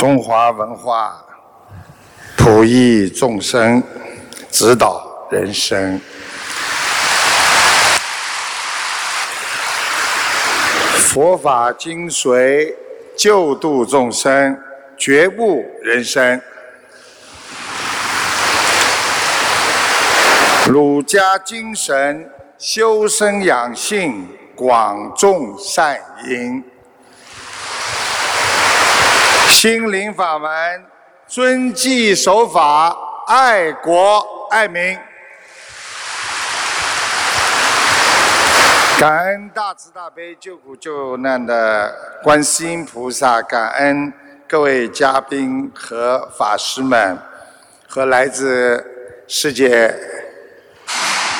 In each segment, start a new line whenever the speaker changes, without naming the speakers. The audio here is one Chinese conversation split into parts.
中华文化普益众生，指导人生。佛法精髓，救度众生，觉悟人生。儒家精神，修身养性，广种善因。心灵法门，遵纪守法，爱国爱民。感恩大慈大悲救苦救难的观世音菩萨，感恩各位嘉宾和法师们，和来自世界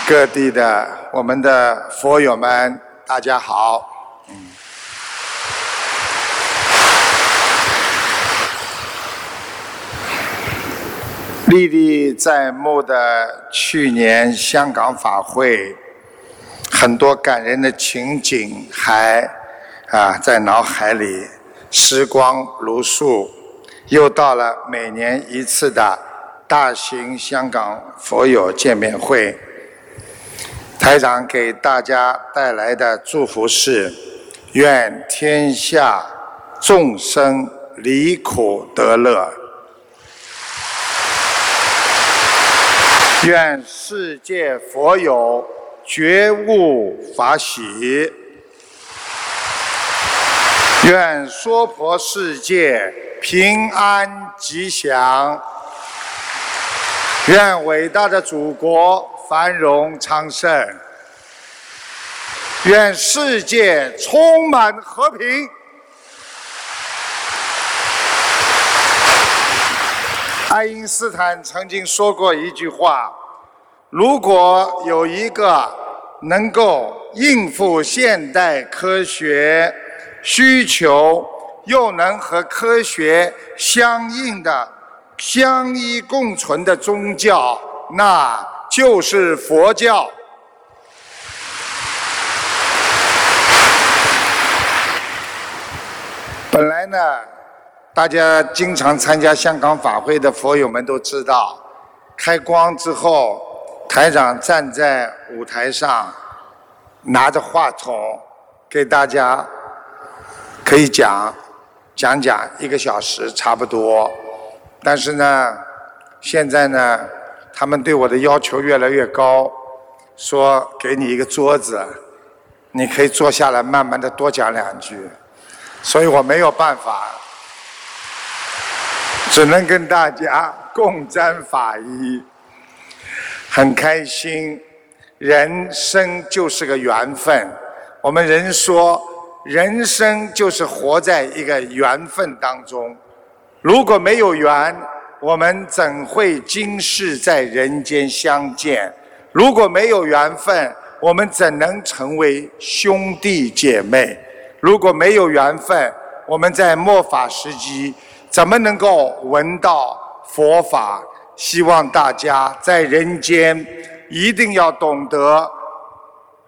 各地的我们的佛友们，大家好。历历在目的去年香港法会，很多感人的情景还啊在脑海里，时光如梭。又到了每年一次的大型香港佛友见面会，台长给大家带来的祝福是：愿天下众生离苦得乐。愿世界佛友觉悟法喜，愿娑婆世界平安吉祥，愿伟大的祖国繁荣昌盛，愿世界充满和平。爱因斯坦曾经说过一句话：“如果有一个能够应付现代科学需求，又能和科学相应的、相依共存的宗教，那就是佛教。”本来呢。大家经常参加香港法会的佛友们都知道，开光之后，台长站在舞台上，拿着话筒给大家可以讲讲讲一个小时差不多。但是呢，现在呢，他们对我的要求越来越高，说给你一个桌子，你可以坐下来慢慢的多讲两句，所以我没有办法。只能跟大家 共沾法衣，很开心。人生就是个缘分，我们人说，人生就是活在一个缘分当中。如果没有缘，我们怎会今世在人间相见？如果没有缘分，我们怎能成为兄弟姐妹？如果没有缘分，我们在末法时期。怎么能够闻到佛法？希望大家在人间一定要懂得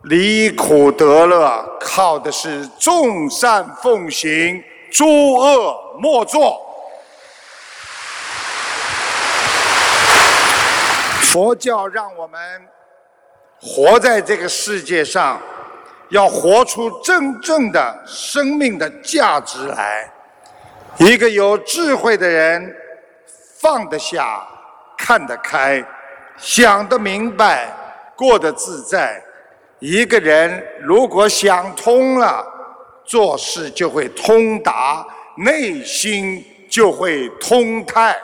离苦得乐，靠的是众善奉行，诸恶莫作。佛教让我们活在这个世界上，要活出真正的生命的价值来。一个有智慧的人，放得下，看得开，想得明白，过得自在。一个人如果想通了，做事就会通达，内心就会通泰。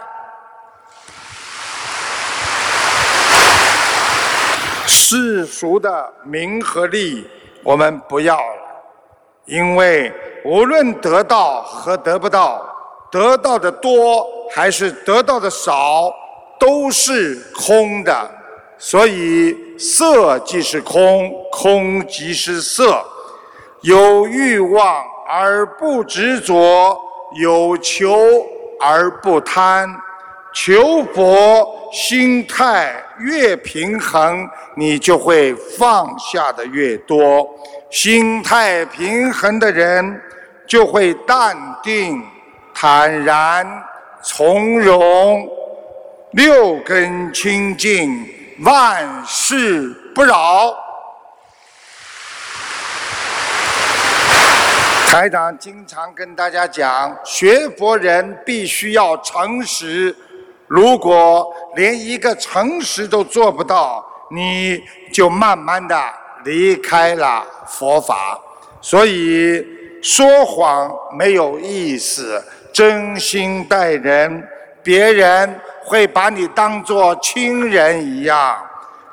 世俗的名和利，我们不要了。因为无论得到和得不到，得到的多还是得到的少，都是空的。所以色即是空，空即是色。有欲望而不执着，有求而不贪。求佛心态越平衡，你就会放下的越多。心态平衡的人，就会淡定、坦然从容，六根清净，万事不扰。台长经常跟大家讲，学佛人必须要诚实。如果连一个诚实都做不到，你就慢慢的离开了佛法。所以说谎没有意思，真心待人，别人会把你当作亲人一样。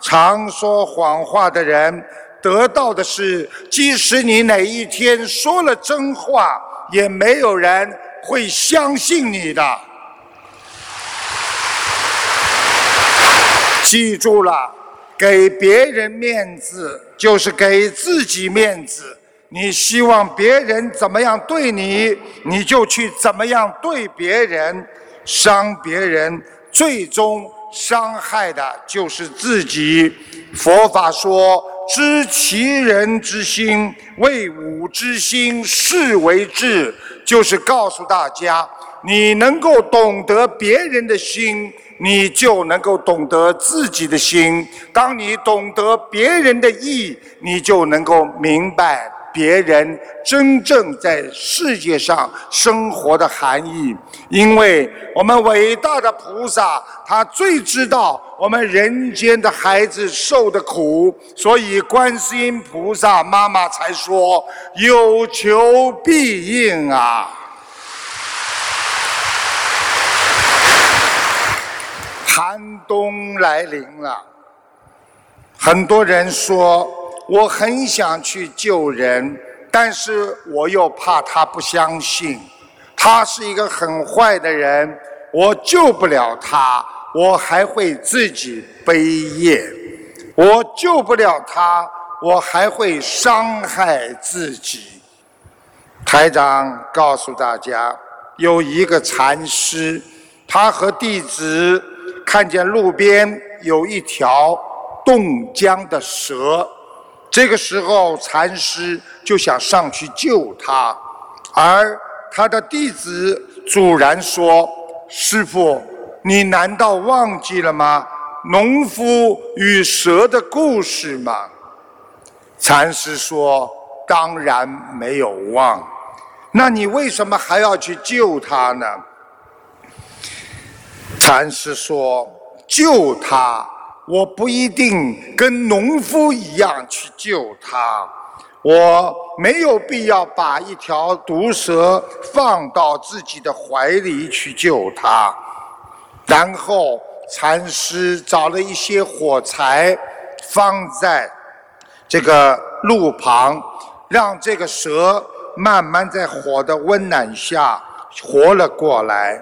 常说谎话的人，得到的是，即使你哪一天说了真话，也没有人会相信你的。记住了，给别人面子就是给自己面子。你希望别人怎么样对你，你就去怎么样对别人。伤别人，最终伤害的就是自己。佛法说：“知其人之心，为吾之心，是为智。”就是告诉大家，你能够懂得别人的心。你就能够懂得自己的心。当你懂得别人的意，你就能够明白别人真正在世界上生活的含义。因为我们伟大的菩萨，他最知道我们人间的孩子受的苦，所以观世音菩萨妈妈才说：“有求必应啊。”寒冬来临了，很多人说我很想去救人，但是我又怕他不相信，他是一个很坏的人，我救不了他，我还会自己背业；我救不了他，我还会伤害自己。台长告诉大家，有一个禅师，他和弟子。看见路边有一条冻僵的蛇，这个时候禅师就想上去救他，而他的弟子阻然说：“师傅，你难道忘记了吗？农夫与蛇的故事吗？”禅师说：“当然没有忘，那你为什么还要去救他呢？”禅师说：“救他，我不一定跟农夫一样去救他。我没有必要把一条毒蛇放到自己的怀里去救他。”然后，禅师找了一些火柴，放在这个路旁，让这个蛇慢慢在火的温暖下活了过来。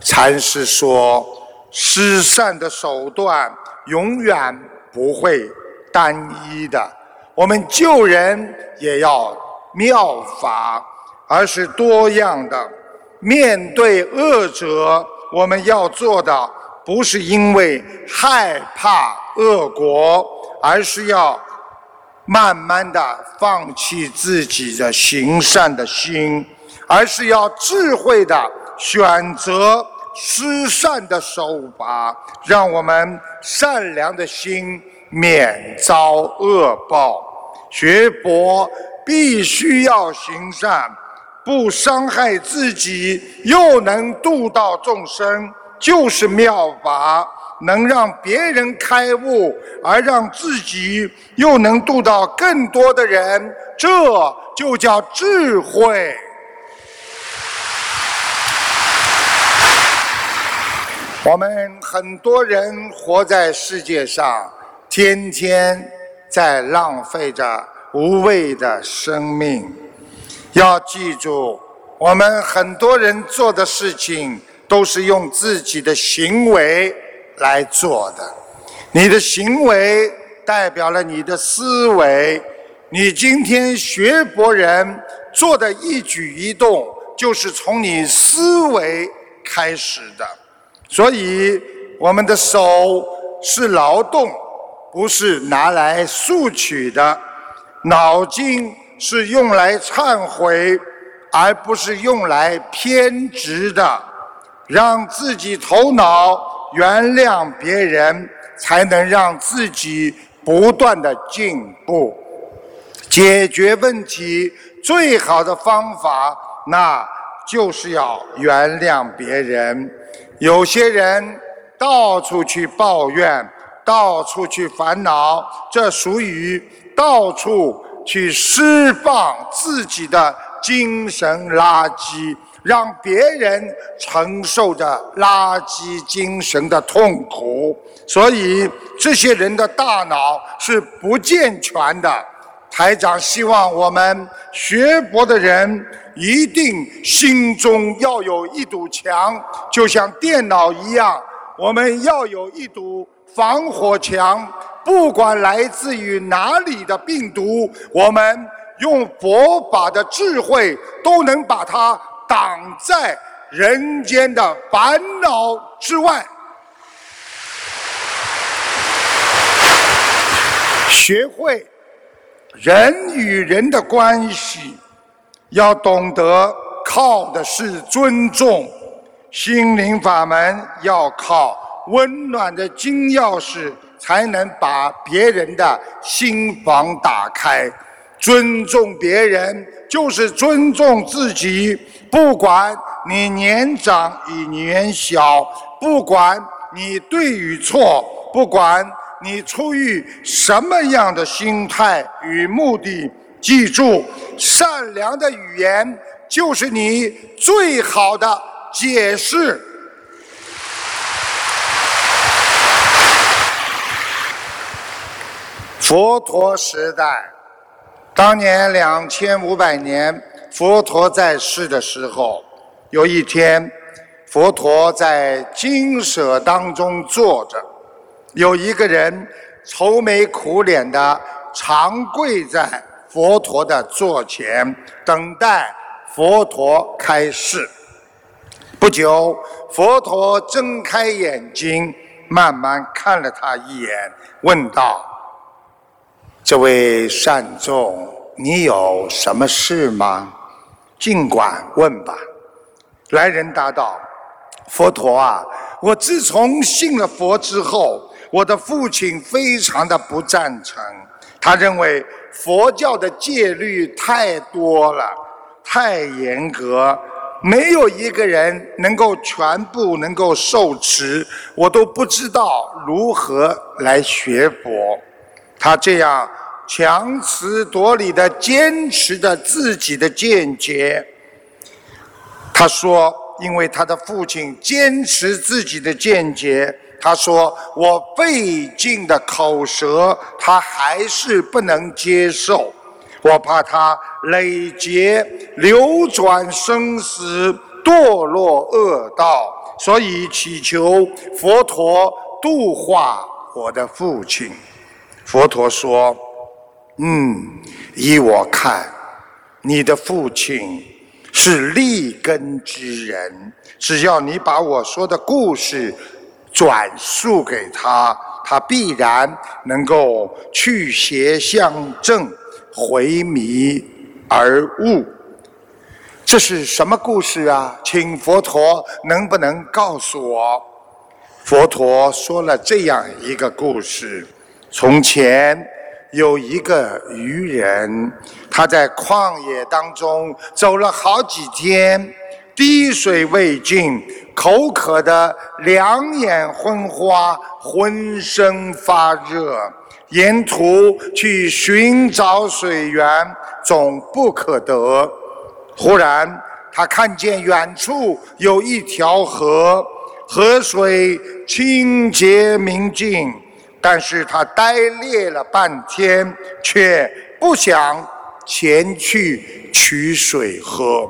禅师说：“施善的手段永远不会单一的，我们救人也要妙法，而是多样的。面对恶者，我们要做的不是因为害怕恶果，而是要慢慢的放弃自己的行善的心，而是要智慧的。”选择施善的手法，让我们善良的心免遭恶报。学佛必须要行善，不伤害自己，又能度到众生，就是妙法。能让别人开悟，而让自己又能度到更多的人，这就叫智慧。我们很多人活在世界上，天天在浪费着无谓的生命。要记住，我们很多人做的事情都是用自己的行为来做的。你的行为代表了你的思维。你今天学博人做的一举一动，就是从你思维开始的。所以，我们的手是劳动，不是拿来索取的；脑筋是用来忏悔，而不是用来偏执的，让自己头脑原谅别人，才能让自己不断的进步。解决问题最好的方法，那就是要原谅别人。有些人到处去抱怨，到处去烦恼，这属于到处去释放自己的精神垃圾，让别人承受着垃圾精神的痛苦。所以，这些人的大脑是不健全的。台长希望我们学佛的人一定心中要有一堵墙，就像电脑一样，我们要有一堵防火墙。不管来自于哪里的病毒，我们用佛法的智慧都能把它挡在人间的烦恼之外。学会。人与人的关系，要懂得靠的是尊重。心灵法门要靠温暖的金钥匙，才能把别人的心房打开。尊重别人就是尊重自己。不管你年长与年小，不管你对与错，不管。你出于什么样的心态与目的？记住，善良的语言就是你最好的解释。佛陀时代，当年两千五百年，佛陀在世的时候，有一天，佛陀在精舍当中坐着。有一个人愁眉苦脸的长跪在佛陀的座前，等待佛陀开示。不久，佛陀睁开眼睛，慢慢看了他一眼，问道：“这位善众，你有什么事吗？尽管问吧。”来人答道：“佛陀啊，我自从信了佛之后。”我的父亲非常的不赞成，他认为佛教的戒律太多了，太严格，没有一个人能够全部能够受持，我都不知道如何来学佛。他这样强词夺理的坚持着自己的见解。他说，因为他的父亲坚持自己的见解。他说：“我费尽的口舌，他还是不能接受。我怕他累劫流转生死，堕落恶道，所以祈求佛陀度化我的父亲。”佛陀说：“嗯，依我看，你的父亲是立根之人，只要你把我说的故事。”转述给他，他必然能够去邪向正，回迷而悟。这是什么故事啊？请佛陀能不能告诉我？佛陀说了这样一个故事：从前有一个渔人，他在旷野当中走了好几天，滴水未进。口渴的两眼昏花，浑身发热，沿途去寻找水源，总不可得。忽然，他看见远处有一条河，河水清洁明净，但是他呆立了半天，却不想前去取水喝。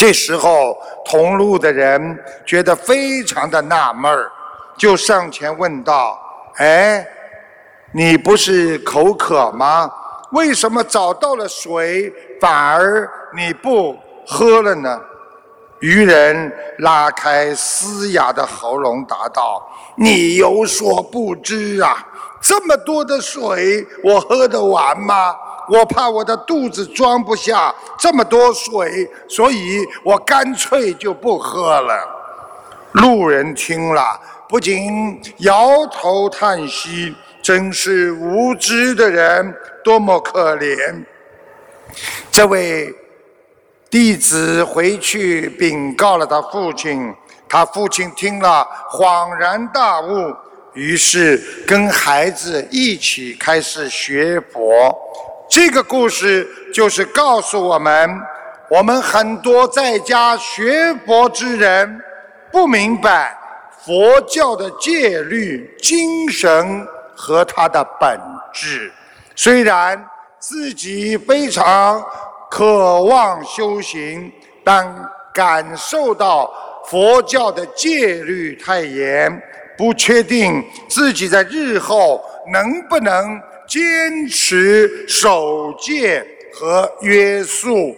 这时候，同路的人觉得非常的纳闷儿，就上前问道：“哎，你不是口渴吗？为什么找到了水，反而你不喝了呢？”渔人拉开嘶哑的喉咙答道：“你有所不知啊，这么多的水，我喝得完吗？我怕我的肚子装不下这么多水，所以我干脆就不喝了。路人听了，不禁摇头叹息：“真是无知的人，多么可怜！”这位弟子回去禀告了他父亲，他父亲听了恍然大悟，于是跟孩子一起开始学佛。这个故事就是告诉我们：我们很多在家学佛之人。不明白佛教的戒律、精神和它的本质，虽然自己非常渴望修行，但感受到佛教的戒律太严，不确定自己在日后能不能坚持守戒和约束，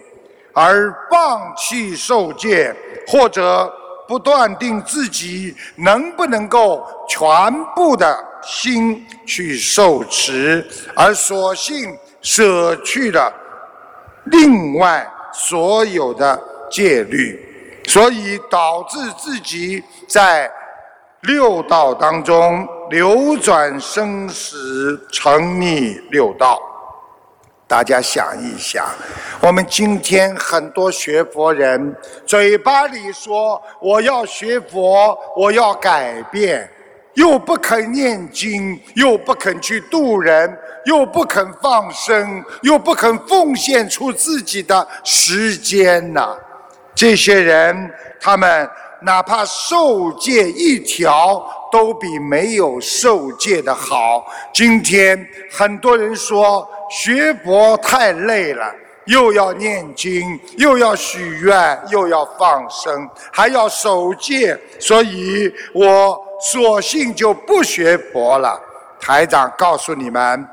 而放弃受戒或者。不断定自己能不能够全部的心去受持，而索性舍去了另外所有的戒律，所以导致自己在六道当中流转生死，成逆六道。大家想一想，我们今天很多学佛人嘴巴里说我要学佛，我要改变，又不肯念经，又不肯去度人，又不肯放生，又不肯奉献出自己的时间呐。这些人，他们哪怕受戒一条，都比没有受戒的好。今天很多人说。学佛太累了，又要念经，又要许愿，又要放生，还要守戒，所以我索性就不学佛了。台长告诉你们：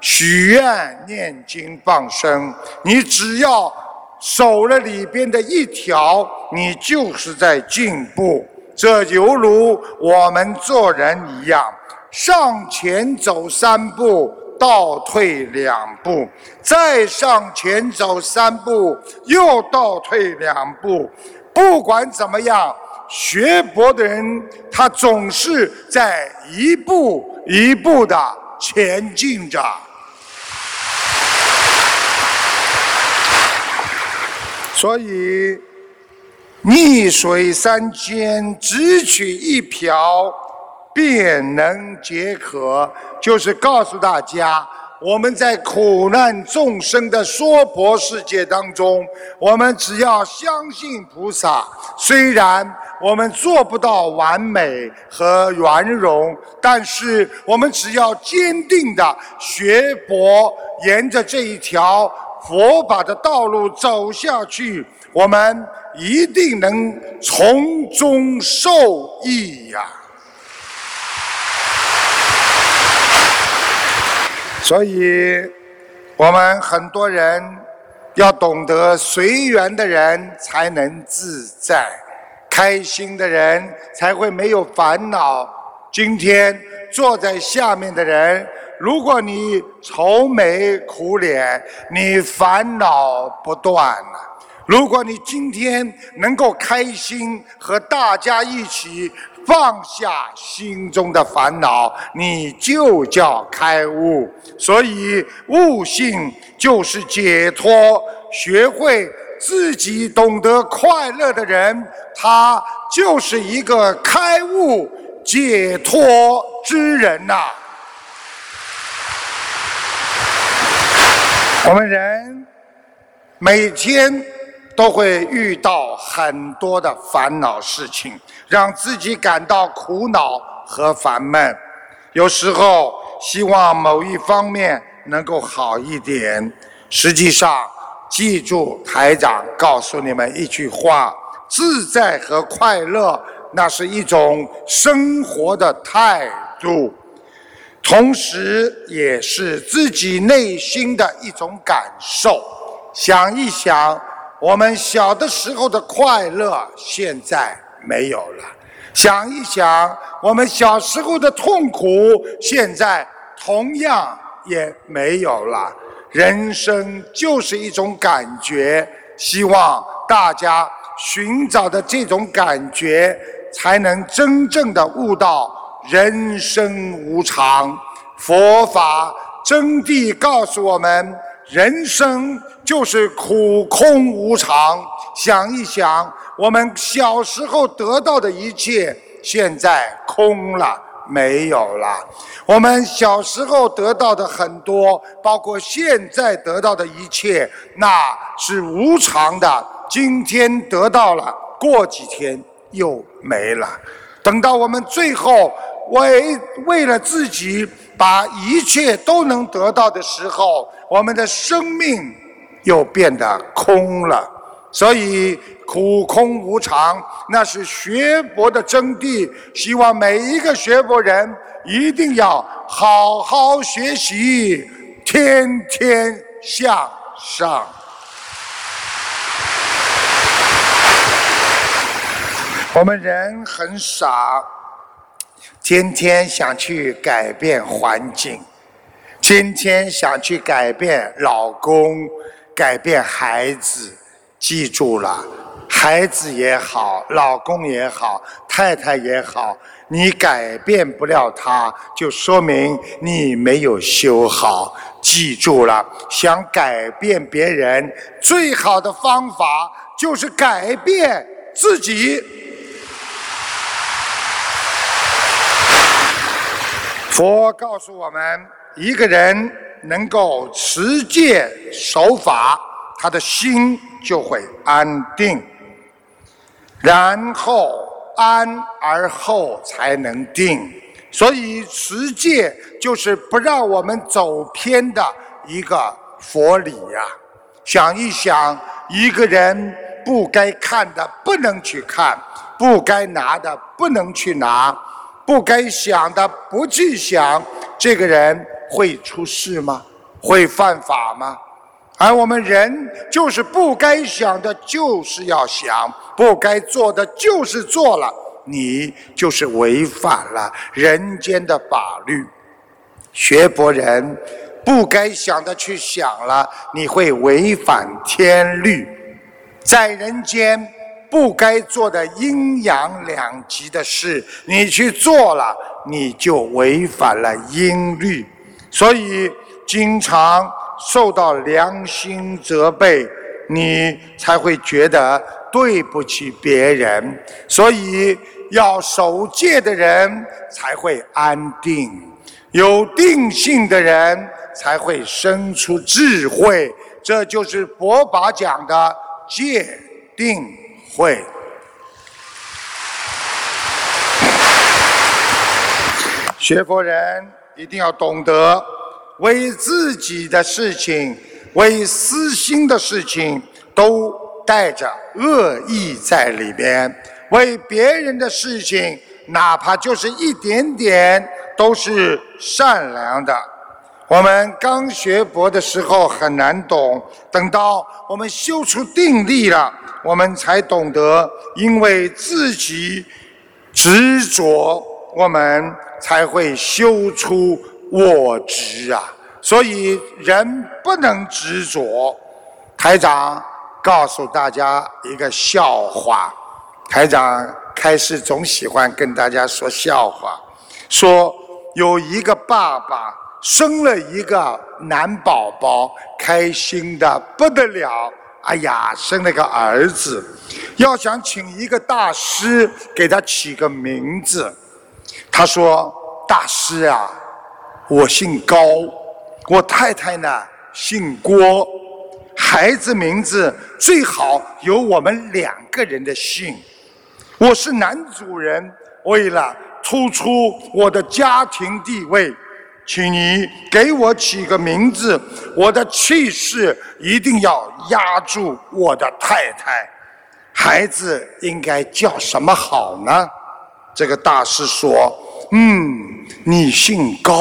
许愿、念经、放生，你只要守了里边的一条，你就是在进步。这犹如我们做人一样，上前走三步。倒退两步，再上前走三步，又倒退两步。不管怎么样，学佛的人他总是在一步一步的前进着。所以，逆水三千，只取一瓢。便能解渴，就是告诉大家，我们在苦难众生的娑婆世界当中，我们只要相信菩萨，虽然我们做不到完美和圆融，但是我们只要坚定的学佛，沿着这一条佛法的道路走下去，我们一定能从中受益呀。所以，我们很多人要懂得随缘的人才能自在，开心的人才会没有烦恼。今天坐在下面的人，如果你愁眉苦脸，你烦恼不断了。如果你今天能够开心，和大家一起。放下心中的烦恼，你就叫开悟。所以悟性就是解脱。学会自己懂得快乐的人，他就是一个开悟解脱之人呐。我们人每天都会遇到很多的烦恼事情。让自己感到苦恼和烦闷，有时候希望某一方面能够好一点。实际上，记住台长告诉你们一句话：自在和快乐，那是一种生活的态度，同时也是自己内心的一种感受。想一想，我们小的时候的快乐，现在。没有了，想一想，我们小时候的痛苦，现在同样也没有了。人生就是一种感觉，希望大家寻找的这种感觉，才能真正的悟到人生无常。佛法真谛告诉我们，人生就是苦空无常。想一想，我们小时候得到的一切，现在空了。没有了，我们小时候得到的很多，包括现在得到的一切，那是无常的。今天得到了，过几天又没了。等到我们最后为为了自己把一切都能得到的时候，我们的生命又变得空了。所以。苦空无常，那是学佛的真谛。希望每一个学佛人一定要好好学习，天天向上。我们人很傻，天天想去改变环境，今天想去改变老公、改变孩子。记住了。孩子也好，老公也好，太太也好，你改变不了他，就说明你没有修好。记住了，想改变别人，最好的方法就是改变自己。佛告诉我们，一个人能够持戒守法，他的心就会安定。然后安而后才能定，所以持戒就是不让我们走偏的一个佛理呀。想一想，一个人不该看的不能去看，不该拿的不能去拿，不该想的不去想，这个人会出事吗？会犯法吗？而我们人就是不该想的，就是要想；不该做的，就是做了。你就是违反了人间的法律。学佛人不该想的去想了，你会违反天律。在人间不该做的阴阳两极的事，你去做了，你就违反了阴律。所以经常。受到良心责备，你才会觉得对不起别人。所以要守戒的人才会安定，有定性的人才会生出智慧。这就是佛法讲的戒定慧。学佛人一定要懂得。为自己的事情，为私心的事情，都带着恶意在里边；为别人的事情，哪怕就是一点点，都是善良的。我们刚学佛的时候很难懂，等到我们修出定力了，我们才懂得，因为自己执着，我们才会修出。我执啊，所以人不能执着。台长告诉大家一个笑话。台长开始总喜欢跟大家说笑话，说有一个爸爸生了一个男宝宝，开心的不得了。哎呀，生了个儿子，要想请一个大师给他起个名字。他说：“大师啊。”我姓高，我太太呢姓郭，孩子名字最好有我们两个人的姓。我是男主人，为了突出我的家庭地位，请你给我起个名字，我的气势一定要压住我的太太。孩子应该叫什么好呢？这个大师说：“嗯，你姓高。”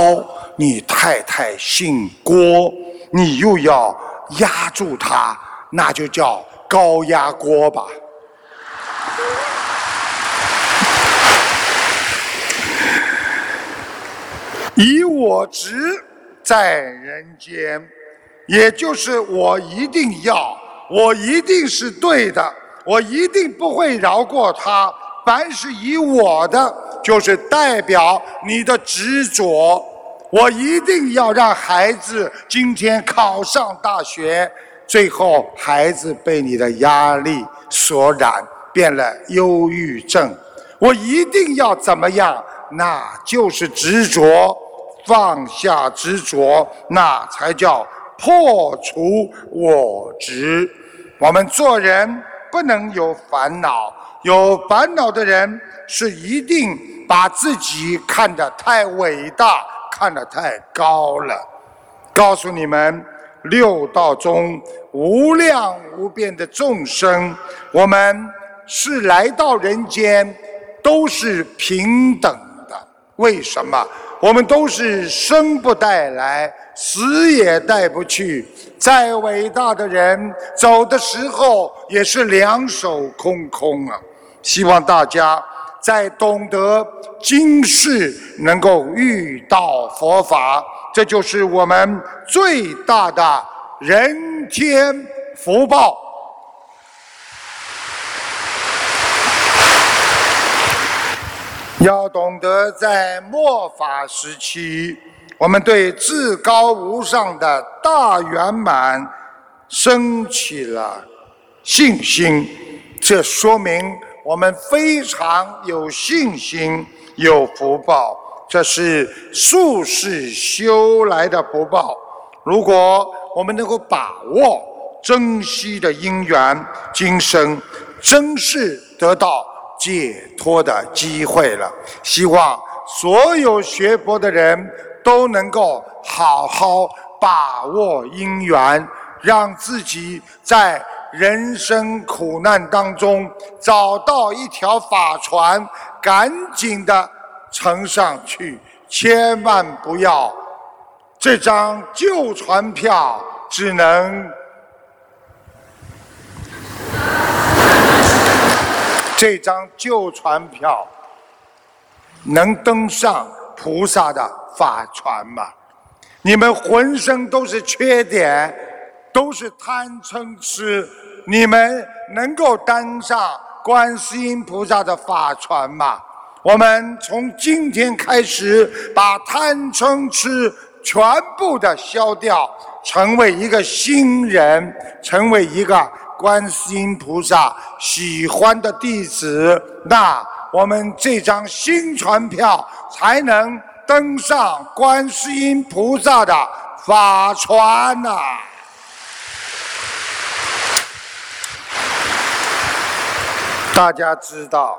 你太太姓郭，你又要压住她，那就叫高压锅吧。以我执在人间，也就是我一定要，我一定是对的，我一定不会饶过他。凡是以我的，就是代表你的执着。我一定要让孩子今天考上大学，最后孩子被你的压力所染，变了忧郁症。我一定要怎么样？那就是执着，放下执着，那才叫破除我执。我们做人不能有烦恼，有烦恼的人是一定把自己看得太伟大。看得太高了，告诉你们，六道中无量无边的众生，我们是来到人间，都是平等的。为什么？我们都是生不带来，死也带不去。再伟大的人，走的时候也是两手空空啊！希望大家。在懂得今世能够遇到佛法，这就是我们最大的人间福报。要懂得在末法时期，我们对至高无上的大圆满升起了信心，这说明。我们非常有信心，有福报，这是数世修来的福报。如果我们能够把握、珍惜的因缘，今生真是得到解脱的机会了。希望所有学佛的人都能够好好把握因缘，让自己在。人生苦难当中，找到一条法船，赶紧的乘上去，千万不要这张旧船票只能这张旧船票能登上菩萨的法船吗？你们浑身都是缺点，都是贪嗔痴。你们能够登上观世音菩萨的法船吗？我们从今天开始，把贪嗔痴全部的消掉，成为一个新人，成为一个观世音菩萨喜欢的弟子。那我们这张新船票才能登上观世音菩萨的法船呐！大家知道，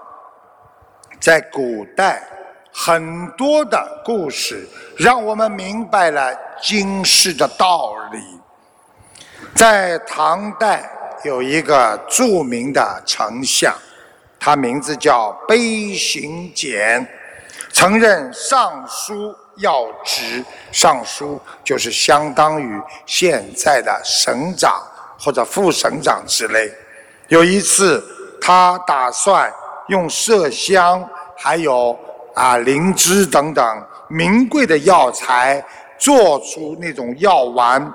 在古代很多的故事，让我们明白了今世的道理。在唐代有一个著名的丞相，他名字叫卑行俭，曾任尚书要职，尚书就是相当于现在的省长或者副省长之类。有一次。他打算用麝香，还有啊灵芝等等名贵的药材，做出那种药丸，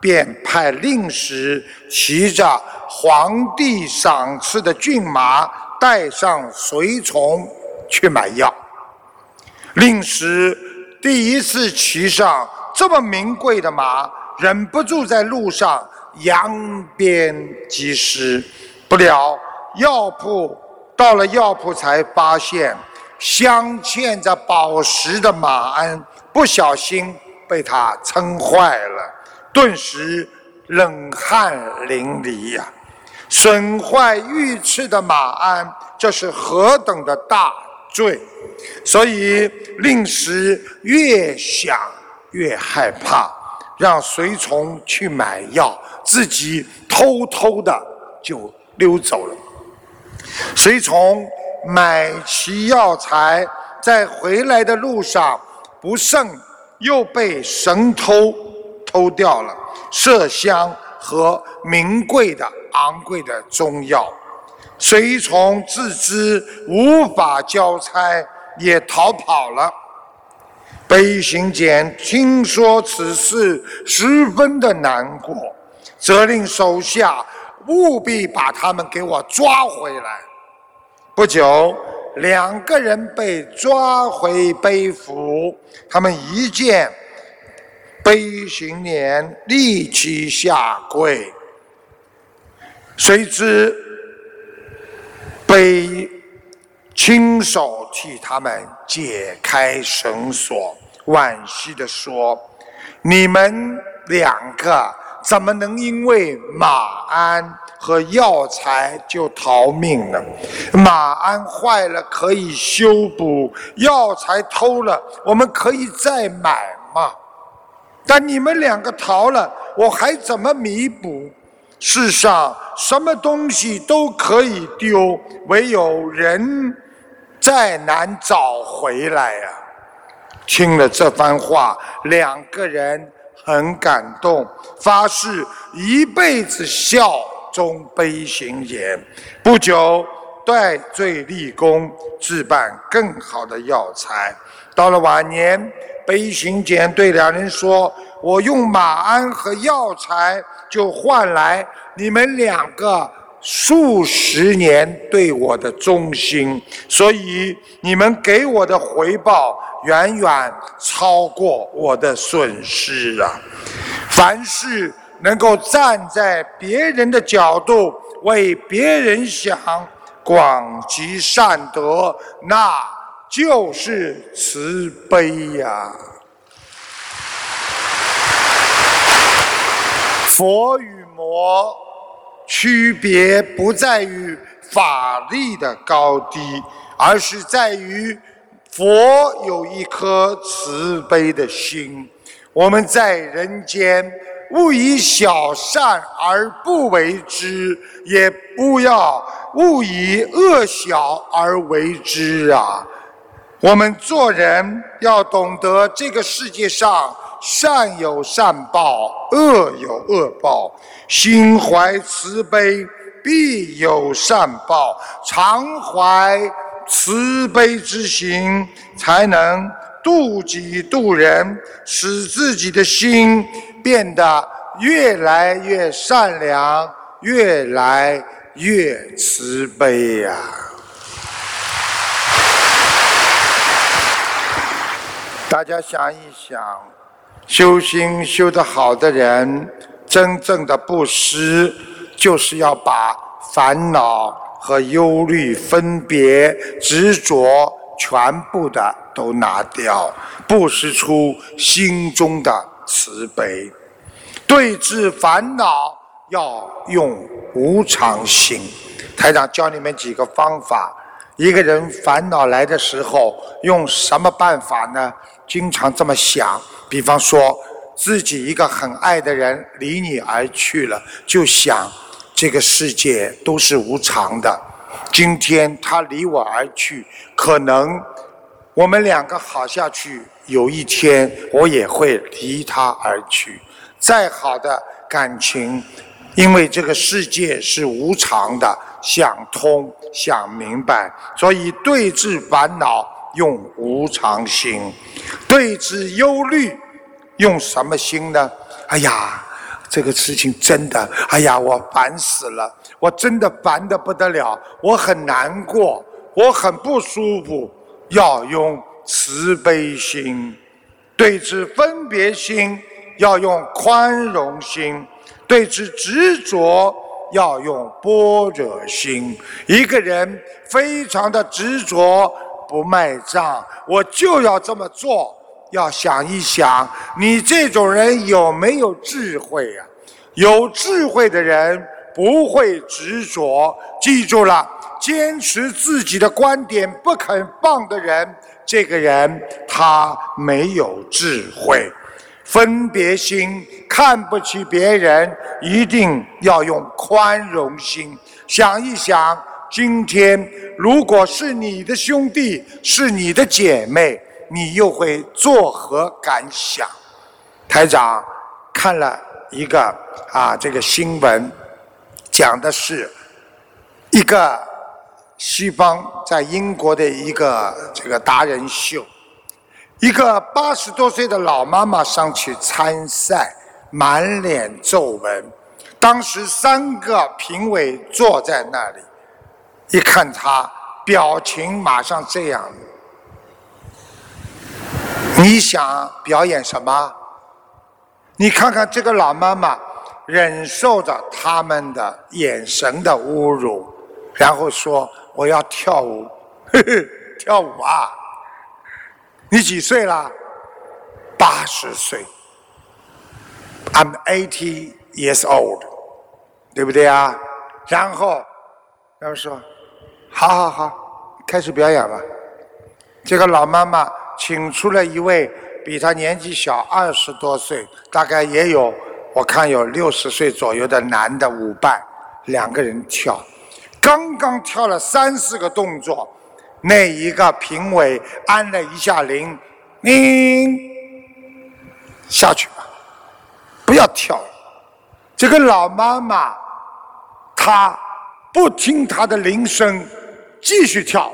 便派令史骑着皇帝赏赐的骏马，带上随从去买药。令史第一次骑上这么名贵的马，忍不住在路上扬鞭疾驰，不料。药铺到了，药铺才发现镶嵌着宝石的马鞍不小心被他撑坏了，顿时冷汗淋漓呀！损坏玉翅的马鞍，这是何等的大罪！所以令时越想越害怕，让随从去买药，自己偷偷的就溜走了。随从买齐药材，在回来的路上，不慎又被神偷偷掉了麝香和名贵的昂贵的中药。随从自知无法交差，也逃跑了。悲行简听说此事，十分的难过，责令手下务必把他们给我抓回来。不久，两个人被抓回碑府，他们一见悲行年，立即下跪，谁知悲。亲手替他们解开绳索，惋惜地说：“你们两个怎么能因为马鞍和药材就逃命呢？马鞍坏了可以修补，药材偷了我们可以再买嘛。但你们两个逃了，我还怎么弥补？世上什么东西都可以丢，唯有人。”再难找回来呀！听了这番话，两个人很感动，发誓一辈子效忠悲行俭。不久，戴罪立功，置办更好的药材。到了晚年，悲行简对两人说：“我用马鞍和药材，就换来你们两个。”数十年对我的忠心，所以你们给我的回报远远超过我的损失啊！凡是能够站在别人的角度为别人想，广积善德，那就是慈悲呀！佛与魔。区别不在于法力的高低，而是在于佛有一颗慈悲的心。我们在人间，勿以小善而不为之，也不要勿以恶小而为之啊！我们做人要懂得，这个世界上善有善报，恶有恶报。心怀慈悲，必有善报；常怀慈悲之心，才能度己度人，使自己的心变得越来越善良，越来越慈悲呀！大家想一想，修心修得好的人。真正的布施，就是要把烦恼和忧虑、分别、执着全部的都拿掉，布施出心中的慈悲。对治烦恼要用无常心。台长教你们几个方法。一个人烦恼来的时候，用什么办法呢？经常这么想，比方说。自己一个很爱的人离你而去了，就想这个世界都是无常的。今天他离我而去，可能我们两个好下去，有一天我也会离他而去。再好的感情，因为这个世界是无常的，想通想明白，所以对治烦恼用无常心，对治忧虑。用什么心呢？哎呀，这个事情真的，哎呀，我烦死了，我真的烦得不得了，我很难过，我很不舒服。要用慈悲心，对治分别心要用宽容心，对治执着要用般若心。一个人非常的执着，不卖账，我就要这么做。要想一想，你这种人有没有智慧呀？有智慧的人不会执着，记住了，坚持自己的观点不肯放的人，这个人他没有智慧。分别心，看不起别人，一定要用宽容心。想一想，今天如果是你的兄弟，是你的姐妹。你又会作何感想？台长看了一个啊，这个新闻，讲的是一个西方在英国的一个这个达人秀，一个八十多岁的老妈妈上去参赛，满脸皱纹。当时三个评委坐在那里，一看她表情马上这样。你想表演什么？你看看这个老妈妈，忍受着他们的眼神的侮辱，然后说：“我要跳舞，嘿 嘿跳舞啊！”你几岁了？八十岁。I'm eighty years old，对不对啊？然后，然后说：“好好好，开始表演吧。”这个老妈妈请出了一位比他年纪小二十多岁，大概也有我看有六十岁左右的男的舞伴，两个人跳，刚刚跳了三四个动作。那一个评委按了一下铃，铃，下去吧，不要跳。这个老妈妈，她不听她的铃声，继续跳。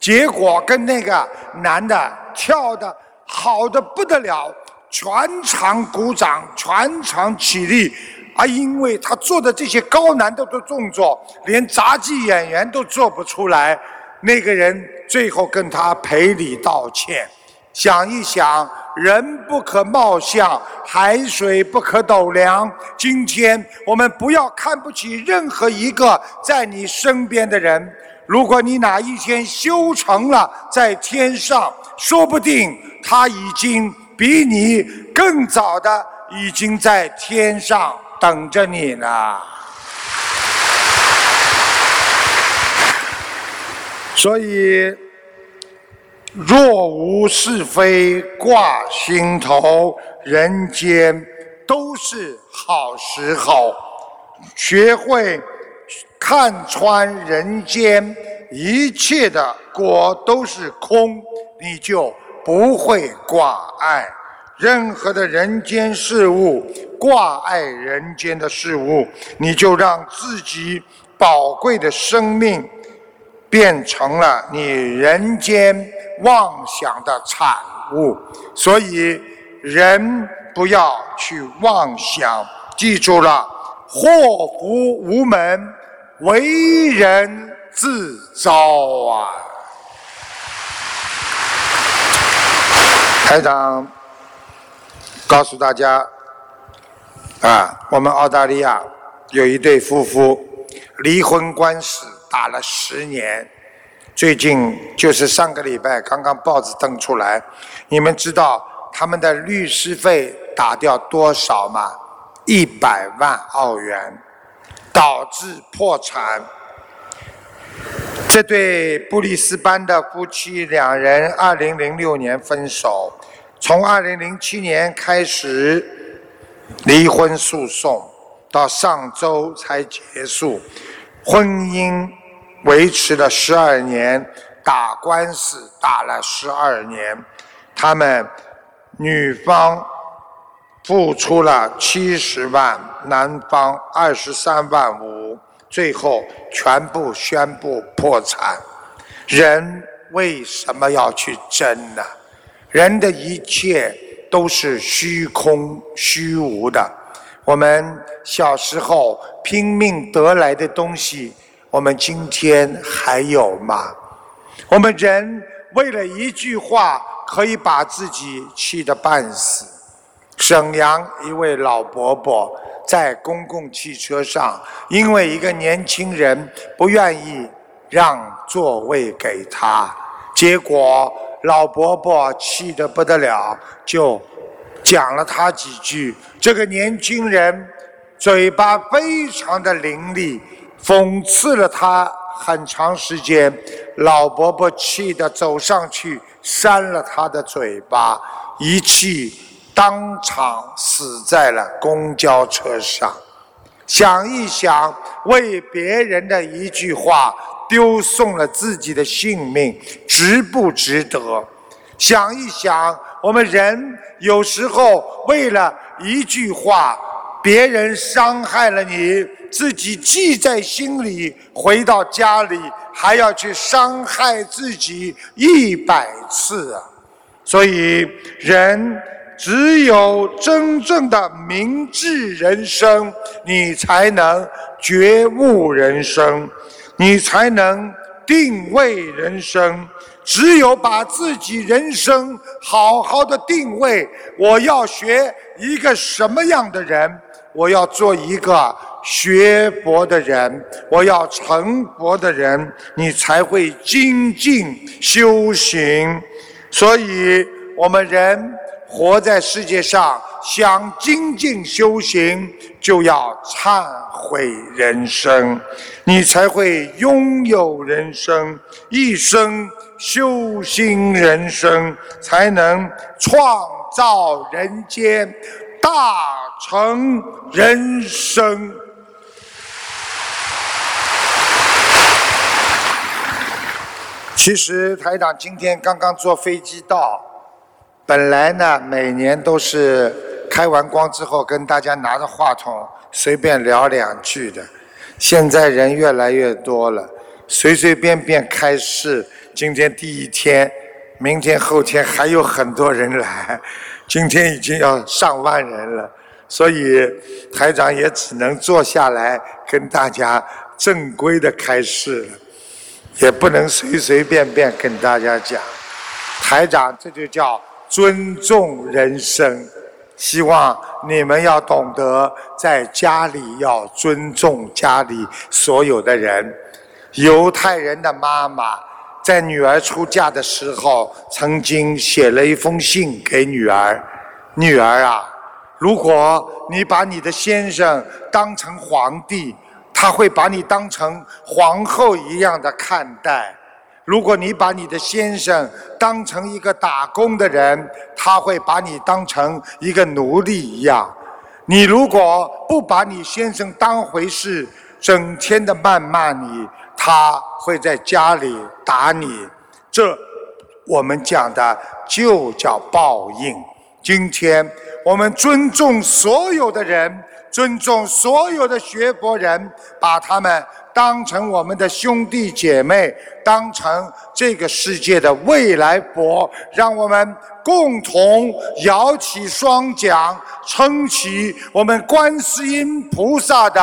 结果跟那个男的跳的好的不得了，全场鼓掌，全场起立。啊，因为他做的这些高难度的动作，连杂技演员都做不出来。那个人最后跟他赔礼道歉，想一想，人不可貌相，海水不可斗量。今天我们不要看不起任何一个在你身边的人。如果你哪一天修成了，在天上，说不定他已经比你更早的已经在天上等着你呢。所以，若无是非挂心头，人间都是好时候。学会看穿人间一切的果都是空，你就不会挂碍任何的人间事物，挂碍人间的事物，你就让自己宝贵的生命。变成了你人间妄想的产物，所以人不要去妄想。记住了，祸福无门，为人自招啊！台长告诉大家，啊，我们澳大利亚有一对夫妇离婚官司。打了十年，最近就是上个礼拜刚刚报纸登出来，你们知道他们的律师费打掉多少吗？一百万澳元，导致破产。这对布里斯班的夫妻两人，二零零六年分手，从二零零七年开始离婚诉讼，到上周才结束，婚姻。维持了十二年，打官司打了十二年，他们女方付出了七十万，男方二十三万五，最后全部宣布破产。人为什么要去争呢？人的一切都是虚空虚无的。我们小时候拼命得来的东西。我们今天还有吗？我们人为了一句话可以把自己气得半死。沈阳一位老伯伯在公共汽车上，因为一个年轻人不愿意让座位给他，结果老伯伯气得不得了，就讲了他几句。这个年轻人嘴巴非常的伶俐。讽刺了他很长时间，老伯伯气得走上去扇了他的嘴巴，一气当场死在了公交车上。想一想，为别人的一句话丢送了自己的性命，值不值得？想一想，我们人有时候为了一句话，别人伤害了你。自己记在心里，回到家里还要去伤害自己一百次啊！所以人只有真正的明智人生，你才能觉悟人生，你才能定位人生。只有把自己人生好好的定位，我要学一个什么样的人？我要做一个学佛的人，我要成佛的人，你才会精进修行。所以，我们人活在世界上，想精进修行，就要忏悔人生，你才会拥有人生一生。修心人生，才能创造人间，大成人生。其实台长今天刚刚坐飞机到，本来呢每年都是开完光之后跟大家拿着话筒随便聊两句的，现在人越来越多了，随随便便开市。今天第一天，明天后天还有很多人来，今天已经要上万人了，所以台长也只能坐下来跟大家正规的开市了，也不能随随便便跟大家讲。台长这就叫尊重人生，希望你们要懂得在家里要尊重家里所有的人。犹太人的妈妈。在女儿出嫁的时候，曾经写了一封信给女儿：“女儿啊，如果你把你的先生当成皇帝，他会把你当成皇后一样的看待；如果你把你的先生当成一个打工的人，他会把你当成一个奴隶一样。你如果不把你先生当回事，整天的谩骂你。”他会在家里打你，这我们讲的就叫报应。今天我们尊重所有的人，尊重所有的学佛人，把他们当成我们的兄弟姐妹，当成这个世界的未来佛，让我们共同摇起双桨，撑起我们观世音菩萨的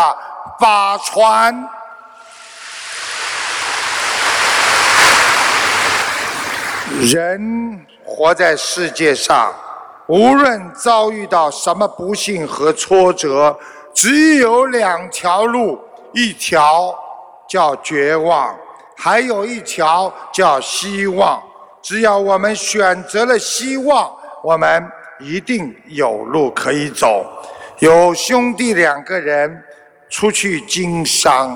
法船。人活在世界上，无论遭遇到什么不幸和挫折，只有两条路：一条叫绝望，还有一条叫希望。只要我们选择了希望，我们一定有路可以走。有兄弟两个人出去经商，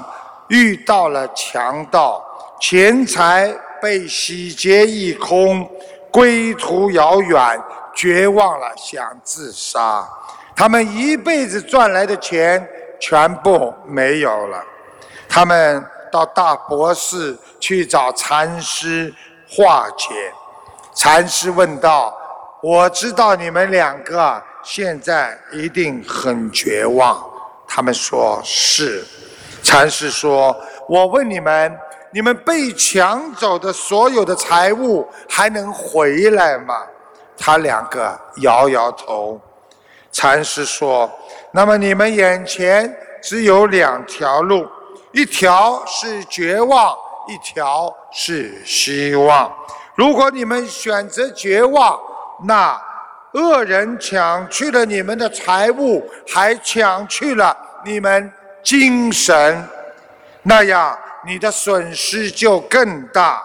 遇到了强盗，钱财。被洗劫一空，归途遥远，绝望了，想自杀。他们一辈子赚来的钱全部没有了。他们到大博士去找禅师化解。禅师问道：“我知道你们两个现在一定很绝望。”他们说是。禅师说：“我问你们。”你们被抢走的所有的财物还能回来吗？他两个摇摇头。禅师说：“那么你们眼前只有两条路，一条是绝望，一条是希望。如果你们选择绝望，那恶人抢去了你们的财物，还抢去了你们精神，那样。”你的损失就更大。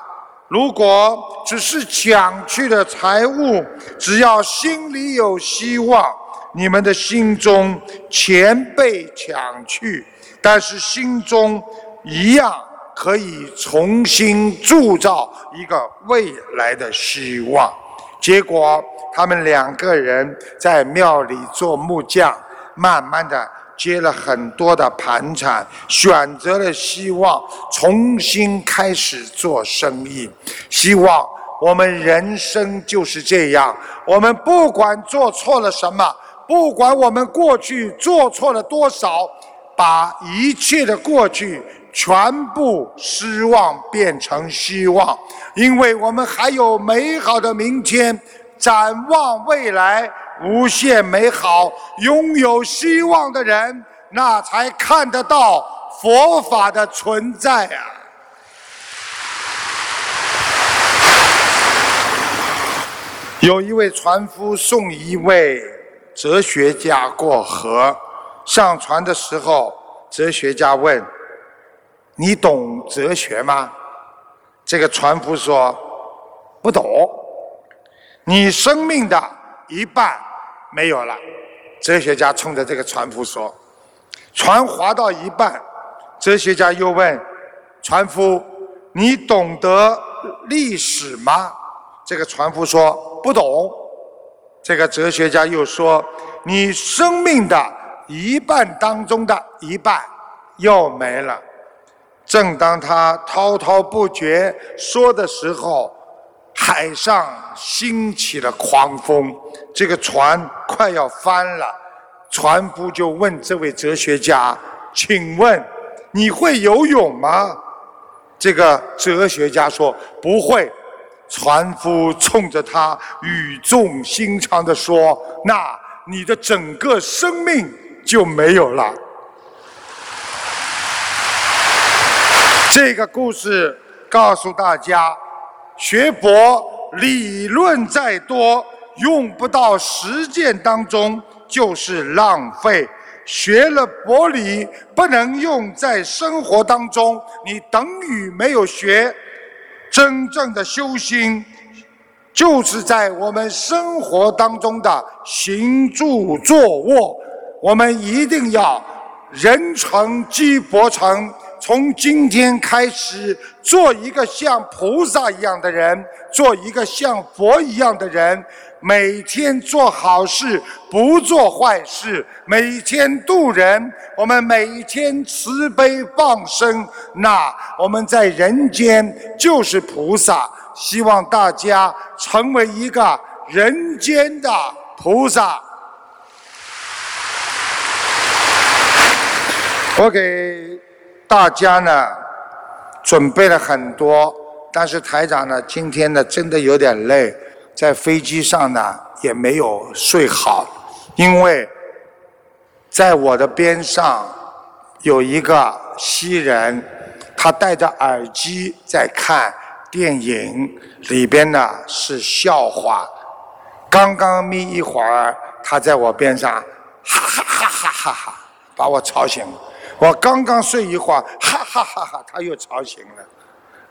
如果只是抢去了财物，只要心里有希望，你们的心中钱被抢去，但是心中一样可以重新铸造一个未来的希望。结果，他们两个人在庙里做木匠，慢慢的。接了很多的盘缠，选择了希望，重新开始做生意。希望我们人生就是这样，我们不管做错了什么，不管我们过去做错了多少，把一切的过去全部失望变成希望，因为我们还有美好的明天展望未来，无限美好，拥有希望的人，那才看得到佛法的存在啊！有一位船夫送一位哲学家过河，上船的时候，哲学家问：“你懂哲学吗？”这个船夫说：“不懂。”你生命的一半没有了。哲学家冲着这个船夫说：“船划到一半。”哲学家又问船夫：“你懂得历史吗？”这个船夫说。不懂，这个哲学家又说：“你生命的一半当中的一半又没了。”正当他滔滔不绝说的时候，海上兴起了狂风，这个船快要翻了。船夫就问这位哲学家：“请问你会游泳吗？”这个哲学家说：“不会。”船夫冲着他语重心长地说：“那你的整个生命就没有了。”这个故事告诉大家：学佛理论再多，用不到实践当中就是浪费。学了佛理，不能用在生活当中，你等于没有学。真正的修心，就是在我们生活当中的行住坐卧。我们一定要人成即佛成，从今天开始做一个像菩萨一样的人，做一个像佛一样的人。每天做好事，不做坏事；每天度人，我们每天慈悲放生，那我们在人间就是菩萨。希望大家成为一个人间的菩萨。我给大家呢准备了很多，但是台长呢今天呢真的有点累。在飞机上呢，也没有睡好，因为在我的边上有一个西人，他戴着耳机在看电影，里边呢是笑话。刚刚眯一会儿，他在我边上，哈哈哈哈哈哈，把我吵醒了。我刚刚睡一会儿，哈哈哈哈，他又吵醒了。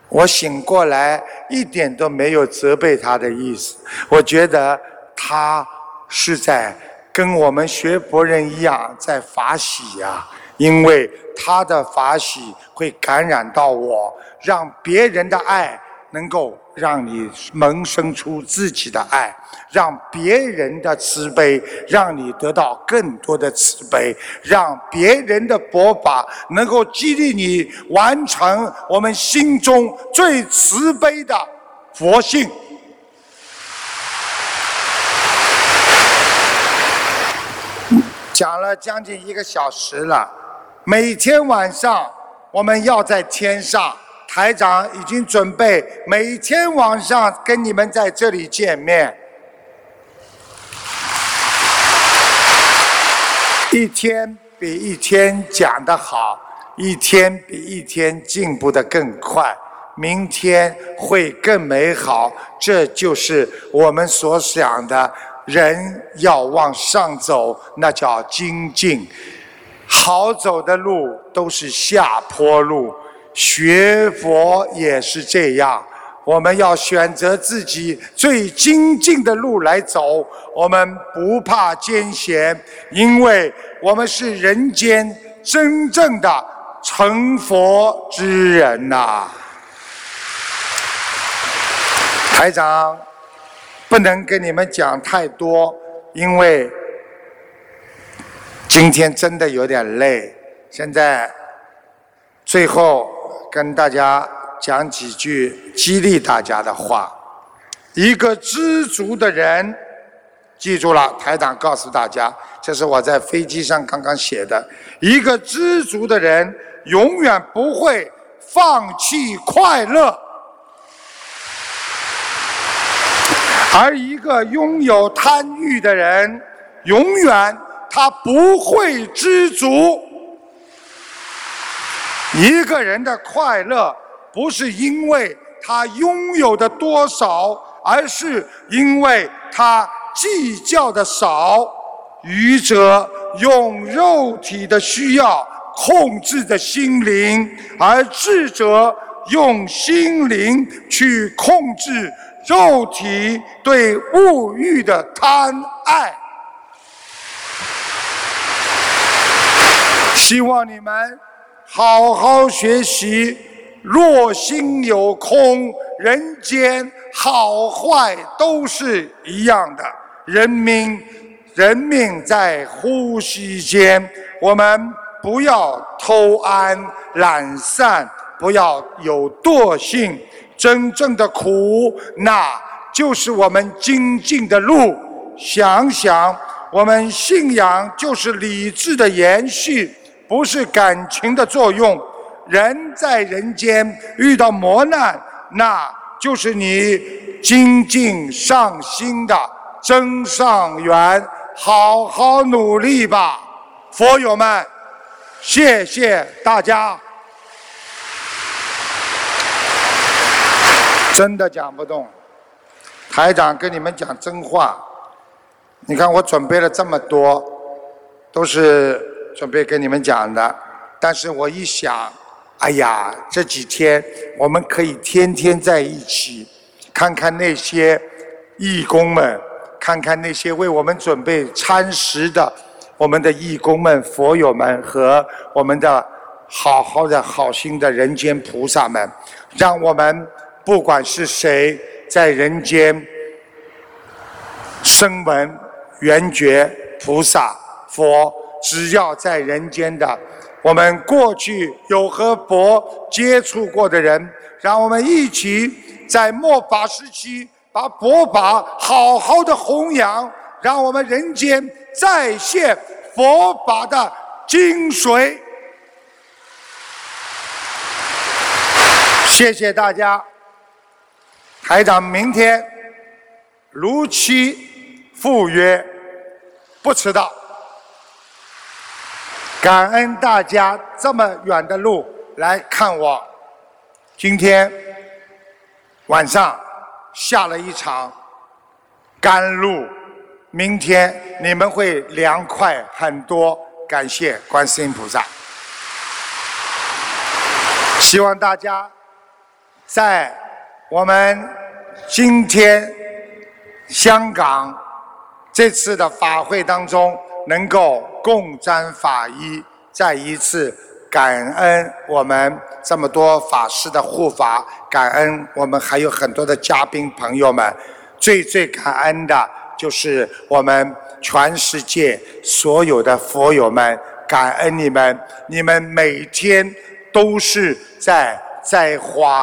我醒过来，一点都没有责备他的意思。我觉得他是在跟我们学佛人一样在法喜呀，因为他的法喜会感染到我，让别人的爱能够。让你萌生出自己的爱，让别人的慈悲，让你得到更多的慈悲，让别人的佛法能够激励你完成我们心中最慈悲的佛性。讲了将近一个小时了，每天晚上我们要在天上。台长已经准备每天晚上跟你们在这里见面，一天比一天讲得好，一天比一天进步得更快，明天会更美好。这就是我们所想的，人要往上走，那叫精进。好走的路都是下坡路。学佛也是这样，我们要选择自己最精进的路来走。我们不怕艰险，因为我们是人间真正的成佛之人呐。台长不能跟你们讲太多，因为今天真的有点累。现在最后。跟大家讲几句激励大家的话。一个知足的人，记住了，台长告诉大家，这是我在飞机上刚刚写的。一个知足的人，永远不会放弃快乐。而一个拥有贪欲的人，永远他不会知足。一个人的快乐，不是因为他拥有的多少，而是因为他计较的少。愚者用肉体的需要控制着心灵，而智者用心灵去控制肉体对物欲的贪爱。希望你们。好好学习，若心有空，人间好坏都是一样的。人民，人命在呼吸间。我们不要偷安懒散，不要有惰性。真正的苦，那就是我们精进的路。想想，我们信仰就是理智的延续。不是感情的作用，人在人间遇到磨难，那就是你精进上心的真上缘，好好努力吧，佛友们，谢谢大家。真的讲不动，台长跟你们讲真话，你看我准备了这么多，都是。准备跟你们讲的，但是我一想，哎呀，这几天我们可以天天在一起，看看那些义工们，看看那些为我们准备餐食的我们的义工们、佛友们和我们的好好的好心的人间菩萨们，让我们不管是谁在人间声闻、缘觉、菩萨、佛。只要在人间的，我们过去有和佛接触过的人，让我们一起在末法时期把佛法好好的弘扬，让我们人间再现佛法的精髓。谢谢大家，台长明天如期赴约，不迟到。感恩大家这么远的路来看我。今天晚上下了一场甘露，明天你们会凉快很多。感谢观世音菩萨。希望大家在我们今天香港这次的法会当中。能够共沾法衣，再一次感恩我们这么多法师的护法，感恩我们还有很多的嘉宾朋友们，最最感恩的就是我们全世界所有的佛友们，感恩你们，你们每天都是在在花